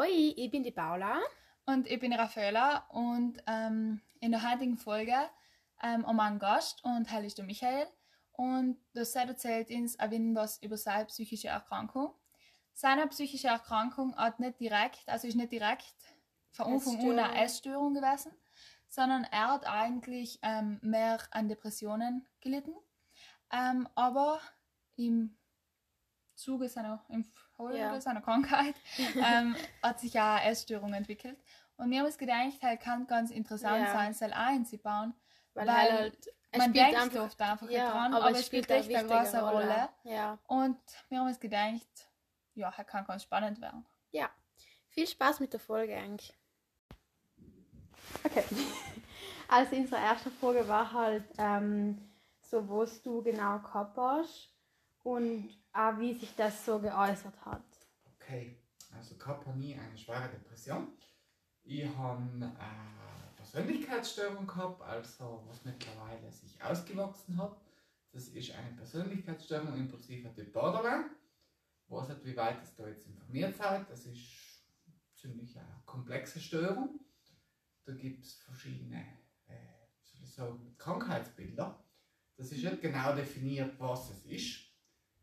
Hoi, ich bin die Paula. Und ich bin die Raffaella und ähm, in der heutigen Folge ähm, wir einen Gast und heißt der Michael. Und das erzählt uns ein wenig was über seine psychische Erkrankung. Seine psychische Erkrankung hat nicht direkt, also ist nicht direkt an eine Essstörung gewesen, sondern er hat eigentlich ähm, mehr an Depressionen gelitten. Ähm, aber im Zuge seiner, im Folge Ja. seiner Krankheit ähm, hat sich ja eine Essstörung entwickelt. Und wir haben uns gedacht, halt kann ganz interessant Ja. sein, soll auch einzubauen. Weil, Weil halt, Man denkt einfach, oft einfach ja, dran, aber, aber, es spielt eine echt eine große Rolle. Ja. Und wir haben uns gedacht, ja, er kann ganz spannend werden. ja. Viel Spaß mit der Folge eigentlich. Okay. Also unsere erste Frage war halt ähm, so, was du genau gehabt hast und auch wie sich das so geäußert hat. Okay, also ich habe nie eine schwere Depression. Ich habe eine Persönlichkeitsstörung gehabt, also was mittlerweile sich ausgewachsen hat. Das ist eine Persönlichkeitsstörung, ein Typ Borderline. Weiß nicht, wie weit ihr da jetzt informiert seid. Das ist ziemlich eine komplexe Störung. Da gibt es verschiedene äh, soll Krankheitsbilder. Das ist nicht genau definiert, was es ist.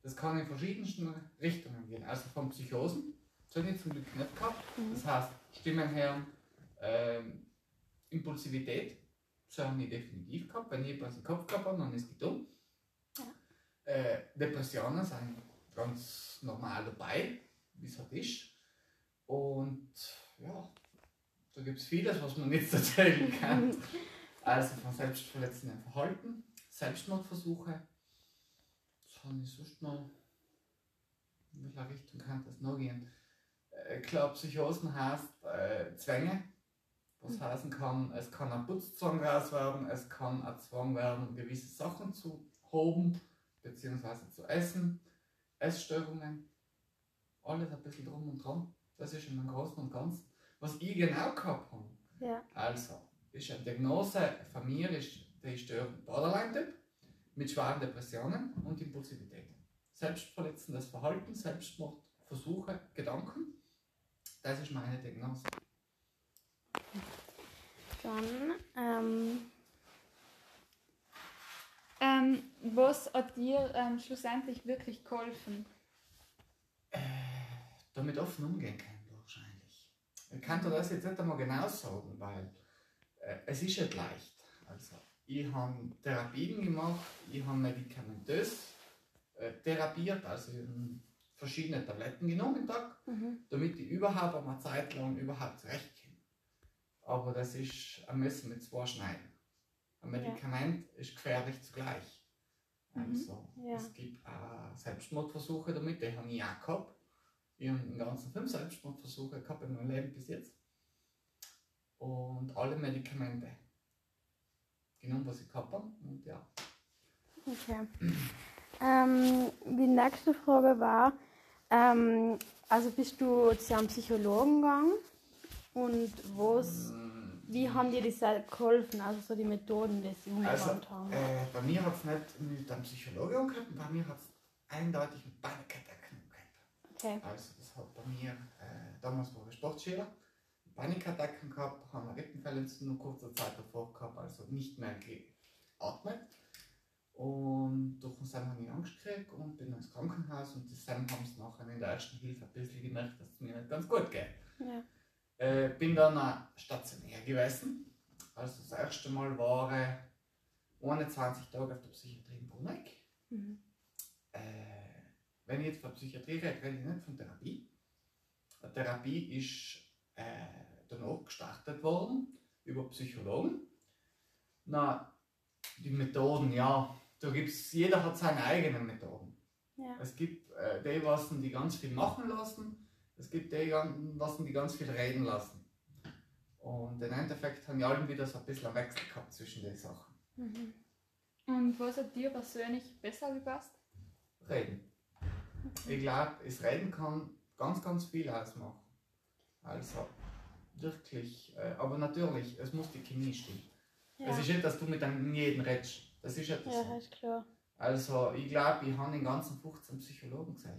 Das kann in verschiedensten Richtungen gehen. Also von Psychosen, das habe ich zum Glück nicht gehabt. Das heißt, Stimmen hören, ähm, Impulsivität, das habe ich definitiv gehabt. Wenn ich etwas im Kopf gehabt habe, dann ist es dumm. Äh, Depressionen sind ganz normal dabei, wie es halt ist. Und ja, da gibt es vieles, was man nicht erzählen kann. Also von selbstverletzendem Verhalten, Selbstmordversuche. Habe ich sonst noch? In welcher Richtung kann das noch gehen? Äh, klar, Psychosen heißt äh, Zwänge. Was heißen kann, es kann ein Putzzwang raus werden, es kann ein Zwang werden, gewisse Sachen zu hoben bzw. zu essen, Essstörungen, alles ein bisschen drum und dran. Das ist im Großen und Ganzen. Was ich genau gehabt habe, Ja. also, ist eine Diagnose von mir, ist die Störung Borderline-Typ mit schweren Depressionen und Impulsivität. Selbstverletzendes Verhalten, Selbstmordversuche, Gedanken. Das ist meine Diagnose. Dann, ähm, Ähm, was hat dir ähm, schlussendlich wirklich geholfen? Äh, damit offen umgehen können wahrscheinlich. Ich kann dir das jetzt nicht einmal genau sagen, weil äh, es ist nicht leicht. Also, ich habe Therapien gemacht, ich habe medikamentös äh, therapiert, also verschiedene Tabletten genommen Tag, mhm. damit ich überhaupt einmal Zeit lang überhaupt zurechtkomme. Aber das ist ein Messer mit zwei Schneiden. Ein Ja. Medikament ist gefährlich zugleich. Mhm. Also, Ja. es gibt auch Selbstmordversuche damit, die habe ich auch gehabt. Ich habe den ganzen fünf Selbstmordversuche gehabt in meinem Leben bis jetzt. Und alle Medikamente genommen, was ich gehabt habe. Und ja, Okay. Ähm, die nächste Frage war, ähm, also bist du zu einem Psychologen gegangen und was, wie haben dir das geholfen, also so die Methoden, die sie also umgewandt haben? äh, bei mir hat es nicht mit einem Psychologen umgehabt, bei mir hat es eindeutig mit Panikattacken umgehabt. Okay. Also das hat bei mir, äh, damals war ich Sportschüler, Panikattacken gehabt, haben eine Rippenverletzung nur kurzer Zeit davor gehabt, also nicht mehr geatmet. Und durch den Sam habe ich Angst gekriegt und bin ins Krankenhaus und die Sam haben es nachher in der ersten Hilfe ein bisschen gemerkt, dass es mir nicht ganz gut geht. Ja. Äh, bin dann auch stationär gewesen. Also das erste Mal war ich 21 Tage auf der Psychiatrie in Bruneck. Mhm. Äh, wenn ich jetzt von Psychiatrie rede, rede ich nicht von Therapie. Die Therapie ist danach gestartet worden über Psychologen. Na, die Methoden, ja, da gibt's, jeder hat seine eigenen Methoden. Ja. Es gibt äh, die, was die ganz viel machen lassen, es gibt die, was die ganz viel reden lassen. Und im Endeffekt haben die alle wieder so ein bisschen einen Wechsel gehabt zwischen den Sachen. Mhm. Und was hat dir persönlich besser gepasst? Reden. Ich glaube, das Reden kann ganz, ganz viel ausmachen. Also, wirklich. Äh, aber natürlich, es muss die Chemie stimmen. Ja. Es ist nicht, dass du mit einem jedem redest. Das ist etwas ja, so. ist klar. Also, ich glaube, ich habe den ganzen 15 Psychologen gesehen,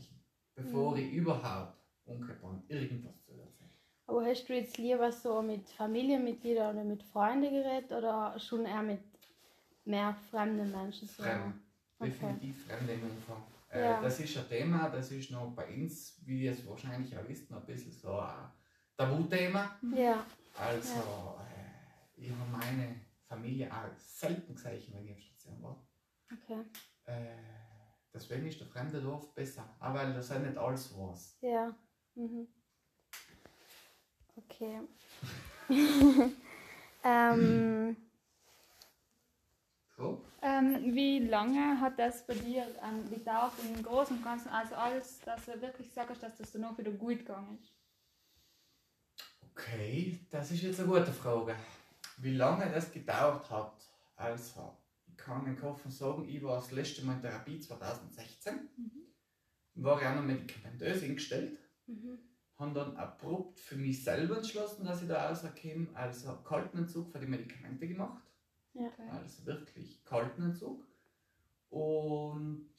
bevor Mhm. ich überhaupt umgekehrt irgendwas zu erzählen. Aber hast du jetzt lieber so mit Familienmitgliedern oder mit Freunden geredet oder schon eher mit mehr fremden Menschen? So? Fremd. Okay. Definitiv Fremde im Umfang. Äh, Ja. Das ist ein Thema, das ist noch bei uns, wie ihr es wahrscheinlich auch wisst, noch ein bisschen so ein Tabuthema. Ja, Also, äh, ich habe meine Familie auch selten gesehen, wenn ich auf Station war. okay. Äh, deswegen ist der fremde Dorf besser, auch weil das auch nicht alles weiß. Ja. Mhm. Okay. ähm, So? Ähm, wie lange hat das bei dir ähm, gedauert im Großen und Ganzen? Also alles, dass du wirklich sagst, dass das danach wieder gut gegangen ist. Okay, das ist jetzt eine gute Frage. Wie lange das gedauert hat? Also, ich kann den offen sagen, ich war das letzte Mal in Therapie 2016. War ja noch medikamentös eingestellt. mhm. Habe dann abrupt für mich selber entschlossen, dass ich da rauskomme. Also kalten Entzug für die Medikamente gemacht. Okay. Also wirklich kalten Entzug. Und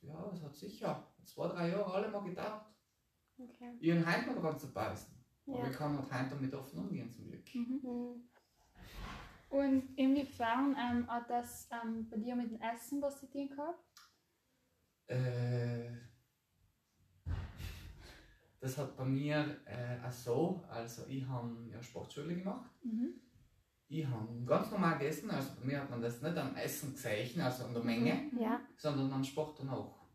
ja, es hat sicher zwei, drei Jahre alle mal gedauert. okay. Ich habe heute noch dran zu beißen. Aber Ja. ich kann halt heute damit offen umgehen zum Glück. Mhm. Mhm. Und inwiefern ähm, hat das ähm, bei dir mit dem Essen was zu tun gehabt? Äh, das hat bei mir äh, auch so, also ich habe ja Sportschule gemacht. Mhm. Ich habe ganz normal gegessen, also bei mir hat man das nicht am Essen gesehen, also an der Menge, Ja, sondern am Sport danach.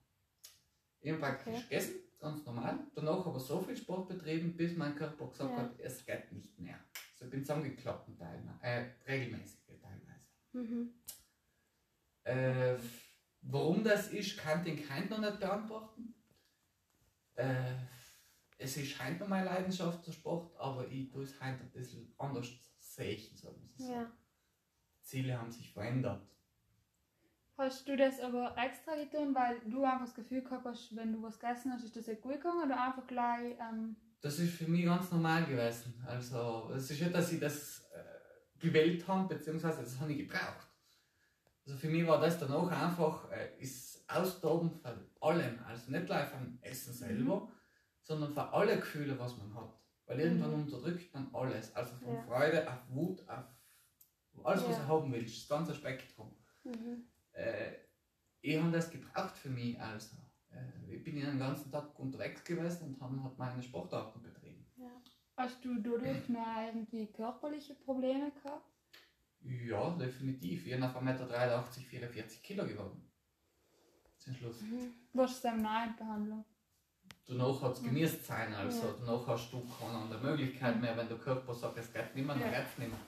Ich habe praktisch Okay. gegessen, ganz normal. Danach aber so viel Sport betrieben, bis mein Körper gesagt Ja. hat, es geht nicht mehr. Also ich bin zusammengeklappt teilweise, äh, regelmäßig teilweise. mhm. Äh, warum das ist, kann den kein noch nicht beantworten. Äh, es ist heute noch meine Leidenschaft der Sport, aber ich tue es heute ein bisschen anders sehen, sagen wir es so. ja. Die Ziele haben sich verändert. Hast du das aber extra getan, weil du einfach das Gefühl gehabt hast, wenn du was gegessen hast, ist das nicht gut gegangen oder einfach gleich. Ähm, Das ist für mich ganz normal gewesen. Also, es ist nicht, dass ich das äh, gewählt habe, beziehungsweise das habe ich gebraucht. Also für mich war das dann auch einfach äh, ist Austoben von allem. Also nicht gleich vom Essen selber, sondern von allen Gefühlen, was man hat. Weil irgendwann unterdrückt man alles. Also von Ja. Freude auf Wut, auf alles, was Ja. du haben willst, das ganze Spektrum. Mhm. Äh, ich habe das gebraucht für mich. Also, äh, ich bin ja den ganzen Tag unterwegs gewesen und habe halt meine Sportarten betrieben. hast du dadurch noch irgendwie körperliche Probleme gehabt? Ja, definitiv. Ich bin auf 1,83 Meter 44 Kilo geworden. Zum Schluss. Mhm. Du dann noch in Behandlung? Danach hat es genießt sein, also Ja. danach hast du keine andere Möglichkeit mehr, wenn der Körper sagt, es geht nicht mehr, dann Ja. geht es nicht mehr.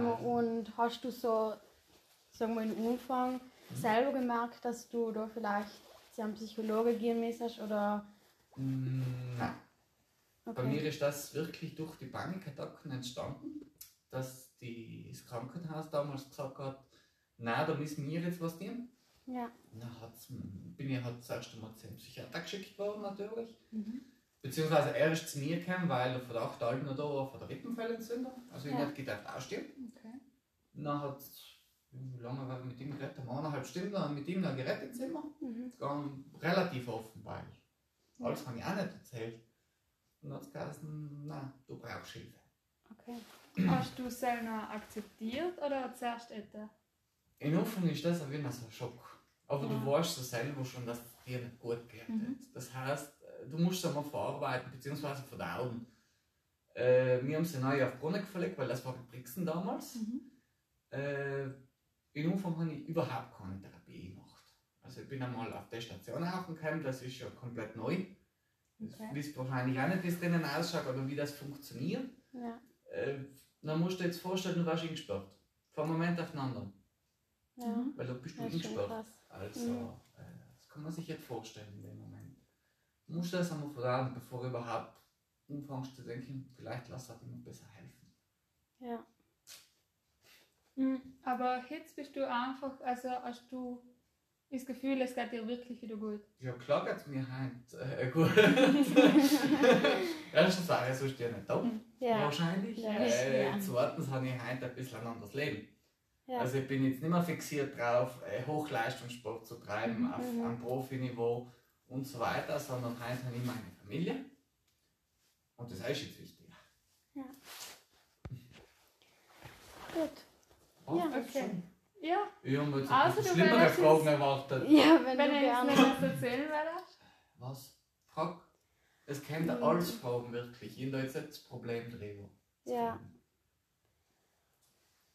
Ah. Und hast du so, sagen wir im Umfang, selber gemerkt, dass du da vielleicht zu einem Psychologe gehen müsstest oder Mm, Nein. Bei okay. mir ist das wirklich durch die Panikattacken entstanden, dass die, das Krankenhaus damals gesagt hat, nein, da müssen wir jetzt was tun. Ja, Dann hat's, bin ich halt das erste Mal zum Psychiater geschickt worden natürlich. Mhm. Beziehungsweise er ist zu mir gekommen, weil der Verdacht halt noch da war von der Rippenfellentzündung. Also ich Ja. nicht gedacht, ausstehen. Okay. Dann hat wie lange war ich mit? Haben wir eineinhalb Stunden mit ihm dann geredet im Zimmer. mhm. Ganz relativ offen, weil alles habe ich auch nicht erzählt. Und dann hat es geheißen, nein, du brauchst Hilfe. okay. Hast du es selber akzeptiert oder zuerst etwa? In Anfang ist das Fall so ein Schock. Aber du Ja. weißt ja selber schon, dass es dir nicht gut geht. Mhm. Das heißt, äh, du musst es einmal verarbeiten bzw. verdauen. Äh, wir haben sie neu auf Brunnen verlegt, weil das war in Brixen damals. Mhm. Äh, in Anfang habe ich überhaupt keine Therapie gemacht. Also ich bin einmal auf der Station gekommen, das ist ja komplett neu. Okay. wisst wahrscheinlich auch nicht, wie es drinnen ausschaut oder wie das funktioniert. Ja, Äh, dann musst du dir jetzt vorstellen, du warst eingesperrt. Einem Moment auf den anderen. ja. Mhm. Weil da bist du schon eingesperrt. Also, Mhm. äh, das kann man sich jetzt vorstellen in dem Moment. Du musst das einmal verdauen, bevor du überhaupt anfängst zu denken, vielleicht lass das jemand besser helfen. Ja. Aber jetzt bist du einfach, also hast du das Gefühl, es geht dir wirklich wieder gut. Ja, klar geht es mir heute äh, gut. Erstens war ich sonst ja nicht da. ja, Wahrscheinlich. Ja, äh, ja. Zweitens habe ich heute ein bisschen ein anderes Leben. ja. Also ich bin jetzt nicht mehr fixiert drauf, äh, Hochleistungssport zu treiben Mhm. auf Mhm. einem Profiniveau und so weiter, sondern heute habe ich meine Familie. Und das ist jetzt wichtig. Gut. Oh, Ja, okay. schon. Ja, Ich habe jetzt Also, schlimmere Fragen erwartet. Ja, wenn, wenn du gerne. was erzählen würdet. Was? Frag. Es kennt Mhm. alles Fragen, wirklich. Ich habe da jetzt nicht das Problem drüber. Ja.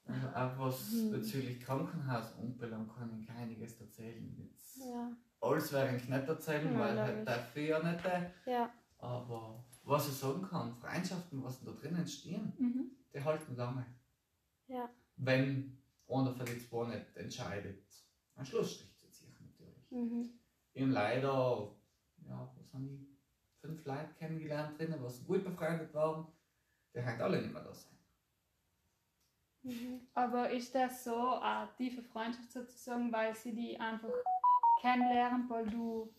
Also auch was Mhm. bezüglich Krankenhaus anbelangt, kann ich einiges erzählen. Jetzt Ja, alles werde ich nicht erzählen, Ja, weil halt ich ja nicht. ja, Aber was ich sagen kann, Freundschaften, was da drin entstehen, Mhm. die halten lange. ja. Wenn einer von den zwei nicht entscheidet, einen Schlussstrich zu ziehen natürlich. Mhm. Ich habe leider, ja, was habe ich, fünf Leute kennengelernt drinnen, was gut befreundet waren. Die halt alle nicht mehr da sein. Mhm. Aber ist das so eine tiefe Freundschaft sozusagen, weil sie die einfach kennenlernen, weil du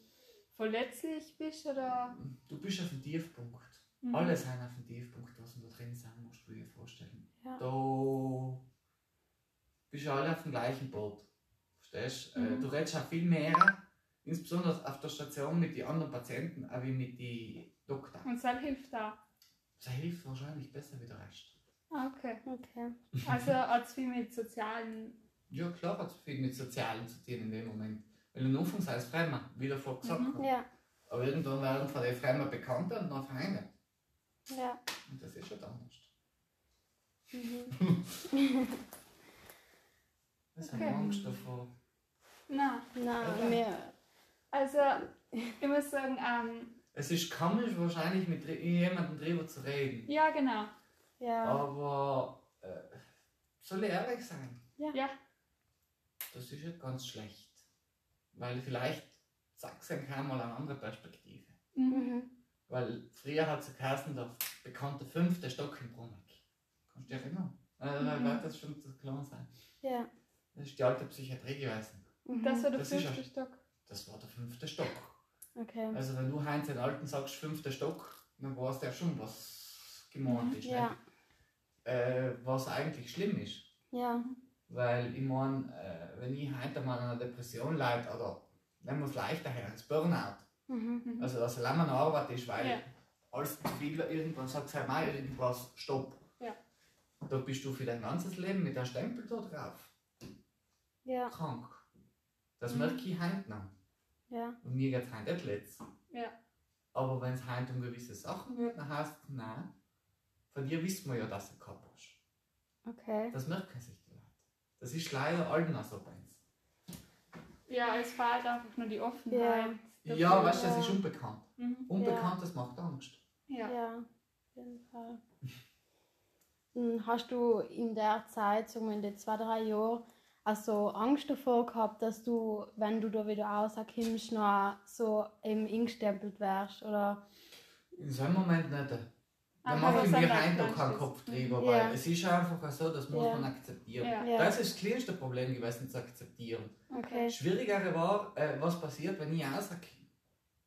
verletzlich bist oder? Du bist auf dem Tiefpunkt. Mhm. Alle sind auf dem Tiefpunkt, was da drin sein musst du dir vorstellen. Ja. Da bist du alle auf dem gleichen Boot. Verstehst du? Äh, Mhm. Du redest auch viel mehr, insbesondere auf der Station mit den anderen Patienten, als wie mit den Doktoren. Und das hilft da. Das hilft wahrscheinlich besser wie der Rest. Ah, okay. Okay. Also hat es viel mit sozialen. Ja, klar hat es viel mit Sozialen zu tun in dem Moment. Weil am Anfang sei es Fremder, wie der vorher gesagt Mhm. hat. Ja, Aber irgendwann werden von den Fremden Bekannte und dann Freunde. ja. Und das ist schon anders. Mhm. Das Okay. haben Angst davor. Na, Na, mir. also ich muss sagen, ähm, Es ist komisch, wahrscheinlich mit jemandem drüber zu reden. ja genau. Ja. Aber äh, soll ich ehrlich sein? Ja. Das ist nicht ganz schlecht. Weil vielleicht sagst du dann mal eine andere Perspektive. Mhm. Mhm. Weil früher hat es geheißen, der bekannte fünfte Stock im Brunnen. Kannst du dich erinnern? Äh, Mhm. Wird das schon zu klar sein? Ja. Das ist die alte Psychiatrie gewesen. Mhm. Das war der Das fünfte Stock. Das war der fünfte Stock. Okay. Also wenn du Heinz den Alten sagst, fünfter Stock, dann weißt du ja schon, was gemeint ist. Ja. Nicht? Äh, was eigentlich schlimm ist. Ja. Weil ich meine, äh, wenn ich heute mal an einer Depression leide, oder nehmen wir es leichter her, als Burnout, Mhm. Mhm. also dass allein eine Arbeit ist, weil Ja. alles zu viel irgendwann sagt, sei mal irgendwas, stopp. Ja. Da bist du für dein ganzes Leben mit einem Stempel da drauf. Ja. Krank. Das Mhm. merke ich heute noch. Ja. Und mir geht es heute nicht letzt. Ja. Aber wenn es heute um gewisse Sachen geht, dann heißt es, nein, von dir wissen wir ja, dass du gehabt hast. Okay. Das merken sich die Leute. Das ist leider allen auch so bei uns. Ja, es fehlt einfach nur die Offenheit. Ja, dafür. weißt du, das Ja. ist unbekannt. Mhm. Unbekanntes macht Angst. Ja. Ja, auf jeden Fall. Hast du in der Zeit, so in den zwei, drei Jahren, also Angst davor gehabt, dass du, wenn du da wieder rauskommst, noch so eben eingestempelt wärst? Oder? In so einem Moment nicht. Da Aber mache ich mir rein da Angst keinen ist. Kopf drüber, Ja. weil es ist einfach so, das muss Ja. man akzeptieren. Ja. Ja. Das ist das kleinste Problem gewesen, zu akzeptieren. Okay. Das Schwierigere war, äh, was passiert, wenn ich rauskomme.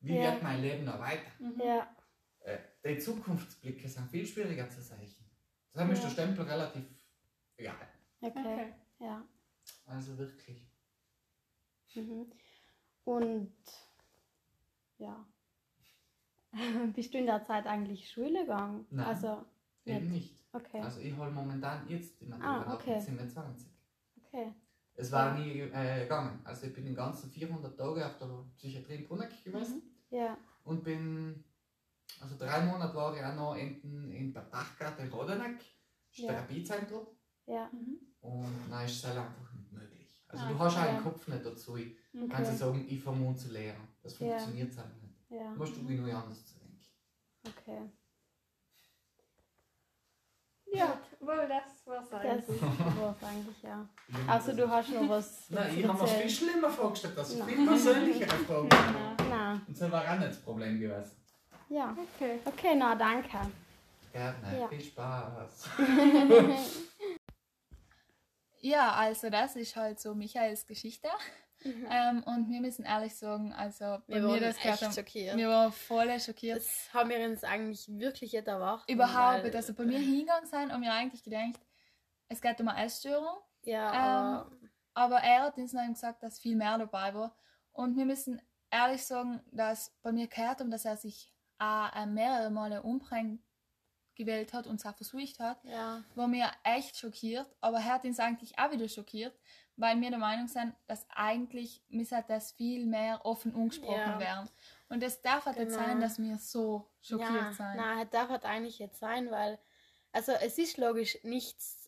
Wie Ja. wird mein Leben noch weiter? Mhm. Ja. Äh, die Zukunftsblicke sind viel schwieriger zu zeichnen. Deshalb ist Ja. der Stempel relativ egal. Okay. Okay. Ja. Also wirklich. Mhm. Und ja. Bist du in der Zeit eigentlich Schule gegangen? Nein. Also, Eben nicht. nicht. Okay. Also ich hole momentan jetzt die Ah, Matura okay. nach 27. Okay. Es war nie äh, gegangen. Also ich bin den ganzen 400 Tage auf der Psychiatrie in Bruneck gewesen Ja. und bin, also drei Monate war ich auch noch in, in der Dachgarte in Rodeneck, das Ja. Therapiezentrum. Ja. Mhm. Und nein, ist es halt einfach. Also Ah, du hast einen Kopf nicht dazu, Mhm. kannst du Okay. sagen, ich an zu lehren. Das Ja. funktioniert halt nicht. Ja. Du musst du genug anders zu denken. Okay. Ja, wohl, das war's Das eigentlich. war es eigentlich, ja. Also du hast noch was Nein, ich habe mir viel schlimmer vorgestellt, das ist Nein. viel persönlichere Fragen. Ja. Nein. Und das war auch nicht das Problem gewesen. Ja. Okay. Okay, na danke. Gerne, Ja. viel Spaß. Ja, also das ist halt so Michaels Geschichte. Mhm. Ähm, und wir müssen ehrlich sagen, also bei mir das gehört haben, schockiert. wir waren voll schockiert. Das haben wir uns eigentlich wirklich nicht erwartet. Überhaupt, weil- also bei mir hingegangen sein und mir eigentlich gedacht, es geht um eine Essstörung. Ja, Ähm, aber er hat uns noch gesagt, dass viel mehr dabei war. Und wir müssen ehrlich sagen, dass bei mir gehört, um dass er sich auch äh, mehrere Male umbringen gewählt hat und es auch versucht hat, Ja. war mir echt schockiert. Aber er hat uns eigentlich auch wieder schockiert, weil wir der Meinung sind, dass eigentlich müsste das viel mehr offen angesprochen Ja. werden. Und es darf halt nicht Genau. sein, dass wir so schockiert ja, sein. Nein, darf halt eigentlich jetzt sein, weil, also es ist logisch nichts,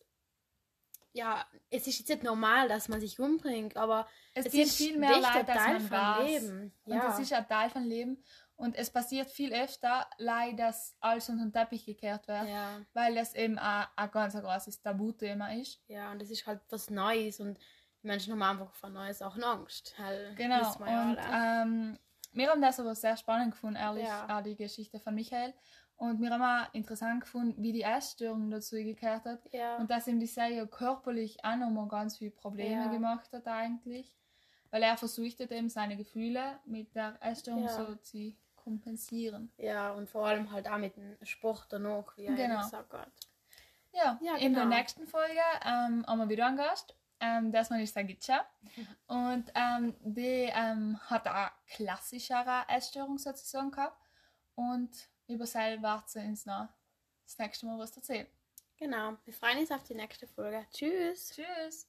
ja, es ist jetzt nicht normal, dass man sich umbringt, aber Es, es ist viel mehr Leid, Teil weiß. Leben. Und Ja. das ist ein Teil von Leben. Und es passiert viel öfter, leider, dass alles unter den Teppich gekehrt wird, ja, weil das eben auch ein ganz ein großes Tabuthema ist. ja, und es ist halt was Neues und die Menschen haben einfach vor Neues auch Angst. Halt, Genau. wir Und ähm, wir haben das aber sehr spannend gefunden, ehrlich, Ja. auch die Geschichte von Michael. Und wir haben auch interessant gefunden, wie die Essstörung dazu gekehrt hat. ja. Und dass ihm die Serie körperlich auch nochmal ganz viele Probleme Ja. gemacht hat eigentlich. Weil er versucht hat eben seine Gefühle mit der Essstörung Ja. so zu kompensieren. ja, und vor allem halt auch mit dem Sport danach, wie er Genau. gesagt hat. Ja, Ja, in der genau. nächsten Folge ähm, haben wir wieder einen Gast. Ähm, das ist Sagitcha. Und ähm, die ähm, hat eine klassischere Essstörung sozusagen gehabt. Und über sie wird sie uns noch das nächste Mal was erzählen. Genau, wir freuen uns auf die nächste Folge. Tschüss! Tschüss!